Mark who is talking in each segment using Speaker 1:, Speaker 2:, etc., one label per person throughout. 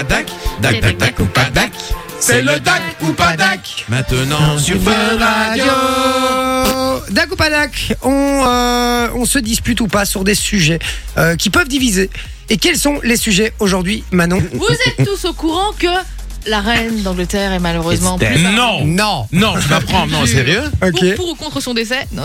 Speaker 1: pas dac, dac, dac, dac ou pas dac. C'est le dac ou pas dac. Maintenant sur Fun Radio.
Speaker 2: Dac ou pas dac, on, euh, on se dispute ou pas sur des sujets euh, qui peuvent diviser. Et quels sont les sujets aujourd'hui, Manon
Speaker 3: Vous êtes tous au courant que la reine d'Angleterre est malheureusement plus
Speaker 1: Non.
Speaker 2: Non.
Speaker 1: Non, je m'apprends. Non, sérieux
Speaker 2: Ok.
Speaker 3: Pour, pour ou contre son décès Non,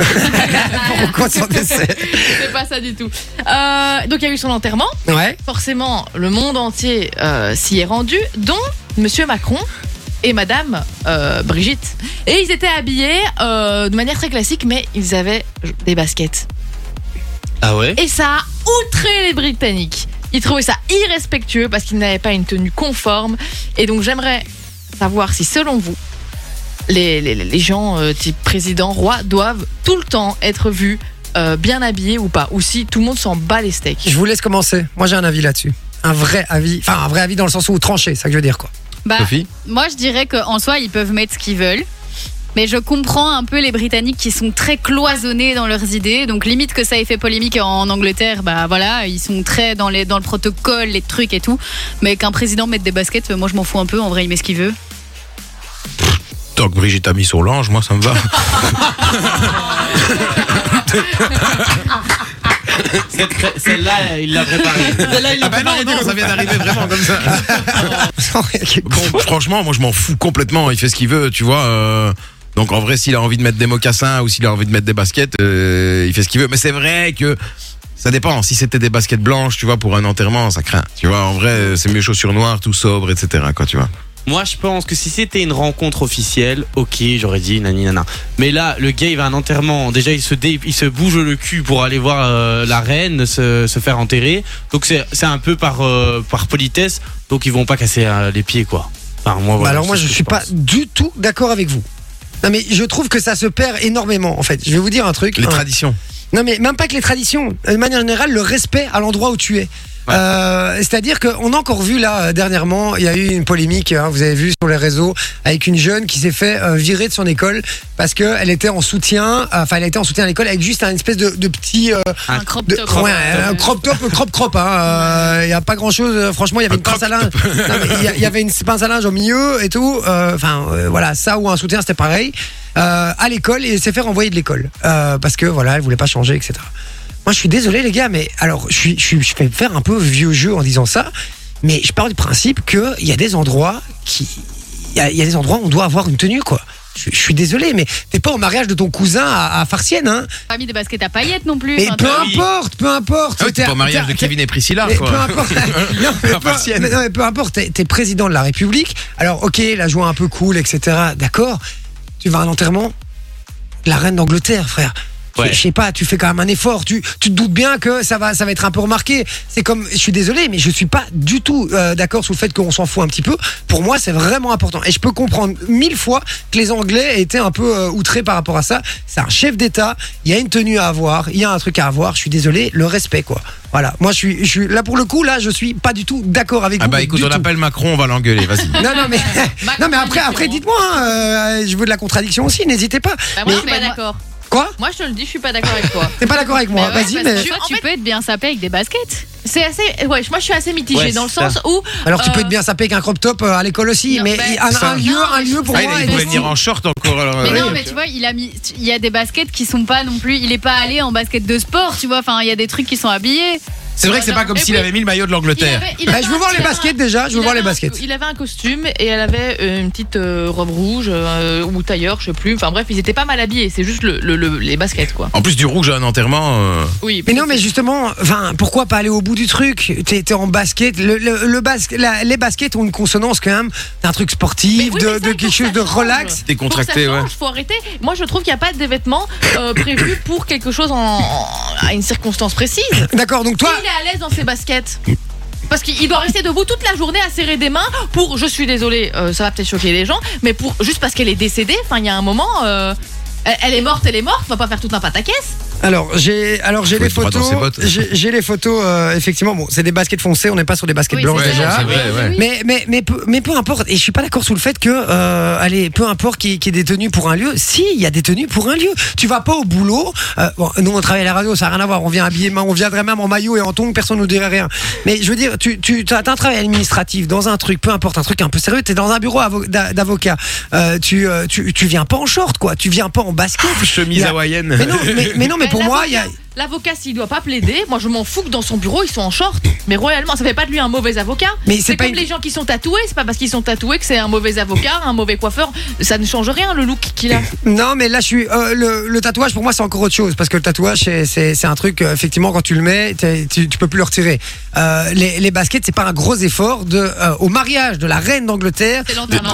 Speaker 2: Pourquoi son décès
Speaker 3: c'est pas ça du tout. Euh, donc il y a eu son enterrement.
Speaker 2: Ouais.
Speaker 3: Forcément, le monde entier euh, s'y est rendu, dont Monsieur Macron et Madame euh, Brigitte. Et ils étaient habillés euh, de manière très classique, mais ils avaient des baskets.
Speaker 4: Ah ouais?
Speaker 3: Et ça a outré les Britanniques. Ils trouvaient ça irrespectueux parce qu'ils n'avaient pas une tenue conforme. Et donc j'aimerais savoir si selon vous, les, les, les gens euh, type président, roi, doivent tout le temps être vus euh, bien habillés ou pas. Ou si tout le monde s'en bat les steaks.
Speaker 2: Je vous laisse commencer. Moi, j'ai un avis là-dessus. Un vrai avis. Enfin, un vrai avis dans le sens où tranché, c'est ça que je veux dire, quoi.
Speaker 5: Bah,
Speaker 1: Sophie
Speaker 5: moi, je dirais qu'en soi, ils peuvent mettre ce qu'ils veulent. Mais je comprends un peu les Britanniques qui sont très cloisonnés dans leurs idées. Donc, limite que ça ait fait polémique en Angleterre, bah voilà, ils sont très dans, les, dans le protocole, les trucs et tout. Mais qu'un président mette des baskets, moi, je m'en fous un peu. En vrai, il met ce qu'il veut.
Speaker 1: Tant que Brigitte a mis sur l'ange, moi ça me va.
Speaker 4: Celle-là, il l'a préparée. Celle-là, il l'a
Speaker 1: Ah bah non,
Speaker 4: préparée.
Speaker 1: non, ça vient d'arriver vraiment comme ça.
Speaker 2: Con.
Speaker 1: Franchement, moi je m'en fous complètement. Il fait ce qu'il veut, tu vois. euh, donc en vrai, s'il a envie de mettre des mocassins ou s'il a envie de mettre des baskets, euh, il fait ce qu'il veut. Mais c'est vrai que ça dépend. Si c'était des baskets blanches, tu vois, pour un enterrement, ça craint. Tu vois, en vrai, c'est mieux chaussures noires, tout sobre, etc. Quoi, tu vois.
Speaker 4: Moi, je pense que si c'était une rencontre officielle, ok, j'aurais dit nani nana. Mais là, le gars, il va à un enterrement. Déjà, il se, dé- il se bouge le cul pour aller voir euh, la reine se, se faire enterrer. Donc, c'est c'est un peu par, euh, par politesse. Donc, ils vont pas casser euh, les pieds, quoi. Enfin, moi,
Speaker 2: Bah alors moi je
Speaker 4: que
Speaker 2: suis pas du tout d'accord avec vous. Non mais je trouve que ça se perd énormément en fait. Je vais vous dire un truc.
Speaker 1: Les
Speaker 2: Un-
Speaker 1: traditions.
Speaker 2: Non mais même pas que les traditions. De manière générale, le respect à l'endroit où tu es.
Speaker 1: Ouais.
Speaker 2: Euh, C'est-à-dire qu'on a encore vu là euh, dernièrement, il y a eu une polémique, hein, vous avez vu sur les réseaux, avec une jeune qui s'est fait euh, virer de son école parce que elle était en soutien, euh, enfin elle était en soutien à l'école avec juste un espèce de, de petit, euh,
Speaker 5: Un crop
Speaker 2: de-
Speaker 5: top.
Speaker 2: ouais, un crop top, crop crop. hein, euh, Il y a pas grand chose. Franchement, il y avait
Speaker 1: Un
Speaker 2: une pince à
Speaker 1: crop
Speaker 2: linge. Il y avait une pince à linge au milieu et tout. Enfin euh, voilà, ça ou un soutien, c'était pareil. Euh, à l'école et elle s'est fait renvoyer de l'école euh, parce que voilà, elle voulait pas changer, etc. Moi, je suis désolé, les gars, mais alors, je, suis, je, suis- je fais faire un peu vieux jeu en disant ça, mais je pars du principe qu'il y a des endroits qui. Il y a, il y a des endroits où on doit avoir une tenue, quoi. Je, je suis désolé, mais t'es pas au mariage de ton cousin à, à Farcienne, hein.
Speaker 5: Pas mis des baskets à paillettes non plus.
Speaker 2: Mais peu importe, peu importe.
Speaker 1: Ah oui, t'es pas au mariage de Kevin et Priscilla,
Speaker 2: mais
Speaker 1: quoi.
Speaker 2: peu importe. non, mais peu,
Speaker 1: Farcienne.
Speaker 2: mais non, mais peu importe. T'es, t'es président de la République. Alors, ok, la joie un peu cool, etc. D'accord. Tu vas à un enterrement de la reine d'Angleterre, frère. Je-
Speaker 4: Ouais.
Speaker 2: Je sais pas, tu fais quand même un effort. Tu, tu te doutes bien que ça va, ça va être un peu remarqué. C'est comme, je suis désolé, mais je suis pas du tout euh, d'accord sur le fait qu'on s'en fout un petit peu. Pour moi, c'est vraiment important. Et je peux comprendre mille fois que les Anglais étaient un peu euh, outrés par rapport à ça. C'est un chef d'État. Il y a une tenue à avoir. Il y a un truc à avoir. Je suis désolé, le respect, quoi. Voilà. Moi, je suis, je suis là pour le coup. Là, je suis pas du tout d'accord avec
Speaker 1: Ah
Speaker 2: vous.
Speaker 1: bah écoute, on
Speaker 2: tout.
Speaker 1: appelle Macron, on va l'engueuler, vas-y.
Speaker 2: Non, non, mais, non, mais après, après, dites-moi. hein, euh, je veux de la contradiction aussi. N'hésitez pas.
Speaker 3: Bah, moi,
Speaker 2: Mais-
Speaker 3: je suis pas d'accord.
Speaker 2: Quoi
Speaker 3: Moi, je te le dis, je suis pas d'accord avec toi.
Speaker 2: T'es pas d'accord avec moi
Speaker 3: ouais,
Speaker 2: Vas-y, mais.
Speaker 5: Tu,
Speaker 3: En
Speaker 5: tu
Speaker 3: fait-
Speaker 5: peux être bien sapé avec des baskets.
Speaker 3: C'est assez. Ouais, moi, je suis assez mitigée
Speaker 4: Ouais,
Speaker 3: dans le
Speaker 4: ça.
Speaker 3: sens où.
Speaker 2: Alors tu peux
Speaker 3: euh,
Speaker 2: être bien sapé avec un crop top euh, à l'école aussi,
Speaker 3: Non,
Speaker 2: mais
Speaker 3: bah,
Speaker 2: un, un lieu, un lieu pour
Speaker 1: Ah,
Speaker 2: moi.
Speaker 1: il, pouvait venir en short encore. alors,
Speaker 5: Mais
Speaker 1: euh,
Speaker 5: non, mais tu vois, il a mis, il y a des baskets qui sont pas non plus. Il est pas allé en basket de sport, tu vois. Enfin, il y a des trucs qui sont habillés.
Speaker 1: C'est vrai que c'est pas comme
Speaker 3: Et
Speaker 1: s'il avait mis le maillot de l'Angleterre.
Speaker 2: Bah, je veux voir les baskets déjà, je veux
Speaker 3: il
Speaker 2: voir les
Speaker 3: avait un-
Speaker 2: baskets.
Speaker 3: Il avait un costume et elle avait euh, une petite euh, robe rouge euh, ou tailleur, je sais plus. Enfin bref, ils étaient pas mal habillés. C'est juste le, le- le- les baskets quoi.
Speaker 1: En plus du rouge à un enterrement. euh,
Speaker 3: Oui.
Speaker 2: Mais non, mais justement, enfin, pourquoi pas aller au bout du truc? T'es en basket, le, le, le bas- la- les baskets ont une consonance quand même d'un truc sportif,
Speaker 3: oui,
Speaker 2: de,
Speaker 3: ça,
Speaker 2: quelque
Speaker 3: que
Speaker 2: chose de relax.
Speaker 1: Décontracté, ouais.
Speaker 3: faut arrêter. Moi, je trouve qu'il n'y a pas de vêtements euh, prévus pour quelque chose en, en- à une circonstance précise.
Speaker 2: D'accord, donc toi,
Speaker 3: il est à l'aise dans ses baskets. Parce qu'il doit rester debout toute la journée à serrer des mains pour, je suis désolée, euh, ça va peut-être choquer les gens, mais pour juste parce qu'elle est décédée, enfin il y a un moment, euh, elle, elle est morte, elle est morte, on va pas faire tout un pataquès.
Speaker 2: Alors j'ai alors j'ai les photos. J'ai les photos. euh, effectivement, bon, c'est des baskets foncées. On n'est pas sur des baskets
Speaker 5: Oui,
Speaker 2: blanches déjà.
Speaker 1: c'est vrai, ouais.
Speaker 2: Mais, mais, mais, peu, mais peu importe, et je suis pas d'accord sous le fait que, euh, allez, peu importe qu'il qui y ait des tenues pour un lieu, si, il y a des tenues pour un lieu. Tu vas pas au boulot, euh, bon, nous on travaille à la radio, ça n'a rien à voir, on vient habillé, on viendrait même en maillot et en tongs, personne nous dirait rien. Mais je veux dire, tu, tu as un travail administratif dans un truc, peu importe, un truc un peu sérieux, t'es dans un bureau avo- d'a- d'avocat, euh, tu, tu, tu viens pas en short, quoi, tu viens pas en basket.
Speaker 1: Chemise
Speaker 2: Il y a-
Speaker 1: hawaïenne.
Speaker 2: Mais non, mais, mais non, Mais pour moi, il y a.
Speaker 3: l'avocat- s'il doit pas plaider, moi je m'en fous que dans son bureau ils sont en short. Mais royalement, ça fait pas de lui un mauvais avocat.
Speaker 2: Mais c'est
Speaker 3: comme
Speaker 2: une-
Speaker 3: les gens qui sont tatoués, c'est pas parce qu'ils sont tatoués que c'est un mauvais avocat, un mauvais coiffeur. Ça ne change rien le look qu'il a.
Speaker 2: Non, mais là, je suis. euh, le, le tatouage, pour moi, c'est encore autre chose. Parce que le tatouage, c'est- un truc, euh, effectivement, quand tu le mets, tu, tu peux plus le retirer. Euh, les, les baskets, c'est pas un gros effort. De, euh, au mariage de la reine d'Angleterre.
Speaker 5: C'est l'enterrement.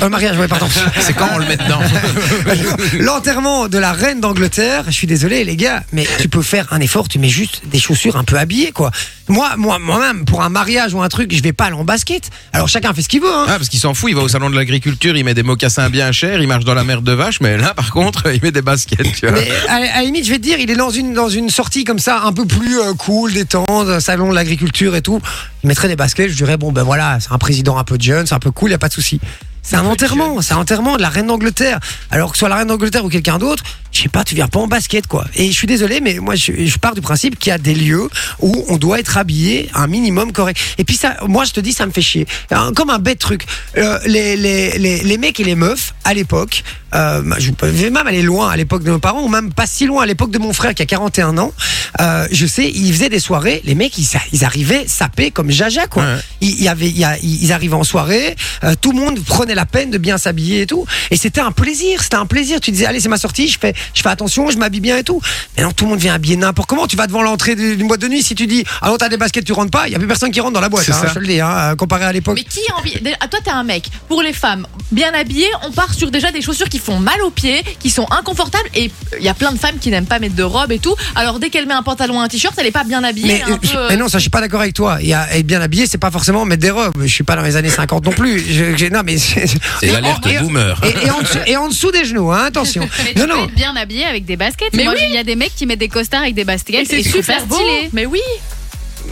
Speaker 2: le mariage, ouais, pardon.
Speaker 1: C'est quand on le met dedans
Speaker 2: L'enterrement de la reine d'Angleterre. Je suis désolé, les gars, mais tu peux faire un effort. Tu mets juste des chaussures un peu habillées, quoi. Moi, moi, moi-même, pour un mariage ou un truc, je vais pas aller en basket. Alors chacun fait ce qu'il veut. Hein.
Speaker 1: Ah, parce qu'il s'en fout, il va au salon de l'agriculture, il met des mocassins bien chers, il marche dans la merde de vache, mais là, par contre, il met des baskets, tu vois.
Speaker 2: Mais à, à la limite, je vais te dire, il est dans une, dans une sortie comme ça, un peu plus euh, cool, détente, salon de l'agriculture et tout. Il mettrait des baskets, je dirais, bon ben voilà, c'est un président un peu jeune, c'est un peu cool, il a pas de souci. C'est un enterrement, c'est un enterrement de la reine d'Angleterre. Alors que ce soit la reine d'Angleterre ou quelqu'un d'autre, je sais pas, tu viens pas en basket quoi. Et je suis désolé, mais moi je, je pars du principe qu'il y a des lieux où on doit être habillé un minimum correct. Et puis ça, moi je te dis, ça me fait chier. Un- Comme un bête truc. Euh, les, les, les, les mecs et les meufs à l'époque, euh, je vais même aller loin à l'époque de nos parents, ou même pas si loin à l'époque de mon frère qui a 41 ans. Euh, je sais, ils faisaient des soirées, les mecs ils, ils arrivaient sapés comme Jaja quoi.
Speaker 1: Ouais.
Speaker 2: Y avait, il y a- ils arrivaient en soirée, euh, tout le monde prenait la peine de bien s'habiller et tout, et c'était un plaisir, c'était un plaisir. Tu disais allez c'est ma sortie, je fais, je fais attention, je m'habille bien et tout. Mais non, tout le monde vient habiller n'importe comment. Tu vas devant l'entrée d'une boîte de nuit, si tu dis ah non t'as des baskets, tu rentres pas, il y a plus personne qui rentre dans la boîte.
Speaker 1: C'est
Speaker 2: hein,
Speaker 1: ça.
Speaker 2: je te le dis, hein, euh, comparé à l'époque.
Speaker 3: Mais qui a envie Ah, Toi, t'es un mec. Pour les femmes, bien habillées, on part sur déjà des chaussures qui font mal aux pieds, qui sont inconfortables. Et il y a plein de femmes qui n'aiment pas mettre de robe et tout. Alors dès qu'elle met un pantalon, un t-shirt, elle est pas bien habillée.
Speaker 2: Mais,
Speaker 3: un peu,
Speaker 2: euh, mais non, ça, je suis pas d'accord avec toi. A, être bien habillé, c'est pas forcément mettre des robes. Je suis pas dans les années 50 non plus. Je- je- non, mais c'est
Speaker 1: l'alerte
Speaker 2: et-
Speaker 1: boomer.
Speaker 2: Et, et en dessous, et en dessous des genoux, hein, attention.
Speaker 5: Mais tu
Speaker 2: Non,
Speaker 5: peux
Speaker 2: non.
Speaker 5: être bien habillé avec des baskets.
Speaker 3: Mais
Speaker 5: Moi,
Speaker 3: oui.
Speaker 5: il y a des mecs qui mettent des costards avec des
Speaker 3: Et
Speaker 5: baskets
Speaker 3: c'est super beau.
Speaker 5: stylé.
Speaker 3: Mais oui.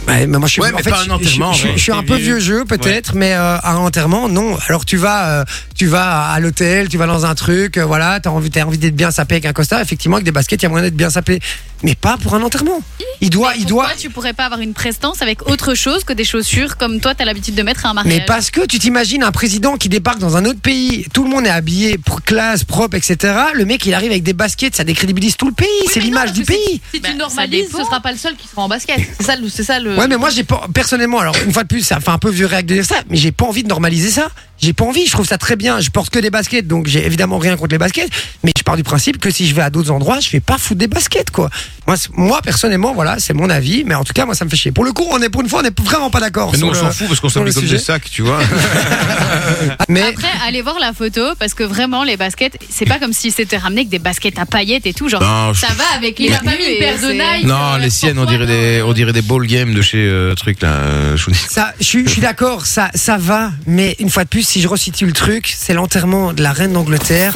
Speaker 2: Ouais, mais moi, je suis,
Speaker 1: Ouais,
Speaker 2: en
Speaker 1: mais
Speaker 2: fait,
Speaker 1: pas un
Speaker 2: je- je-
Speaker 1: enterrement,
Speaker 2: Je, je
Speaker 1: ouais.
Speaker 2: suis un
Speaker 4: C'est
Speaker 2: peu
Speaker 4: vieux.
Speaker 2: jeu, peut-être, mais euh, à un enterrement, non. Alors, tu vas, euh, tu vas à l'hôtel, tu vas dans un truc, euh, voilà, t'as envie, t'as envie d'être bien sapé avec un costard. Effectivement, avec des baskets, il y a moyen d'être bien sapé. Mais pas pour un enterrement. Il doit, il doit.
Speaker 5: Pourquoi tu pourrais pas avoir une prestance avec autre chose que des chaussures comme toi t'as l'habitude de mettre à un mariage?
Speaker 2: Mais parce que tu t'imagines un président qui débarque dans un autre pays, tout le monde est habillé, pro- classe, propre, etc. Le mec, il arrive avec des baskets, ça décrédibilise tout le pays.
Speaker 3: Oui,
Speaker 2: c'est l'image du
Speaker 3: que si-
Speaker 2: pays.
Speaker 3: Si
Speaker 5: Bah,
Speaker 3: tu
Speaker 5: ça
Speaker 3: normalises, ce sera pas le seul qui sera en basket. C'est ça, ça le.
Speaker 2: Ouais, mais moi, j'ai pas, personnellement, alors, une fois de plus, ça fait un peu vieux réac de dire ça, mais j'ai pas envie de normaliser ça. J'ai pas envie, je trouve ça très bien. Je porte que des baskets, donc j'ai évidemment rien contre les baskets, mais je pars du principe que si je vais à d'autres endroits, je vais pas foutre des baskets, quoi. Moi, moi personnellement, voilà, c'est mon avis, mais en tout cas, moi, ça me fait chier. Pour le coup, on est, pour une fois, on est vraiment pas d'accord.
Speaker 1: Mais nous, on s'en fout parce qu'on s'habille
Speaker 2: le
Speaker 1: comme des sacs, tu vois.
Speaker 2: Mais,
Speaker 5: Après, allez voir la photo parce que vraiment les baskets, c'est pas comme si c'était ramené avec des baskets à paillettes et tout. Genre,
Speaker 1: Non, je-
Speaker 5: ça va avec les
Speaker 3: Il a pas
Speaker 5: tenues
Speaker 3: mis une
Speaker 5: et
Speaker 3: paire de Nike.
Speaker 1: Non, les siennes, on dirait des, on dirait des ball games de chez euh, truc là. euh, je.
Speaker 2: Ça, je je suis d'accord, ça, ça va, mais une fois de plus, si je resitue le truc, c'est l'enterrement de la reine d'Angleterre.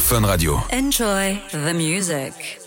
Speaker 6: Fun Radio.
Speaker 7: Enjoy the music.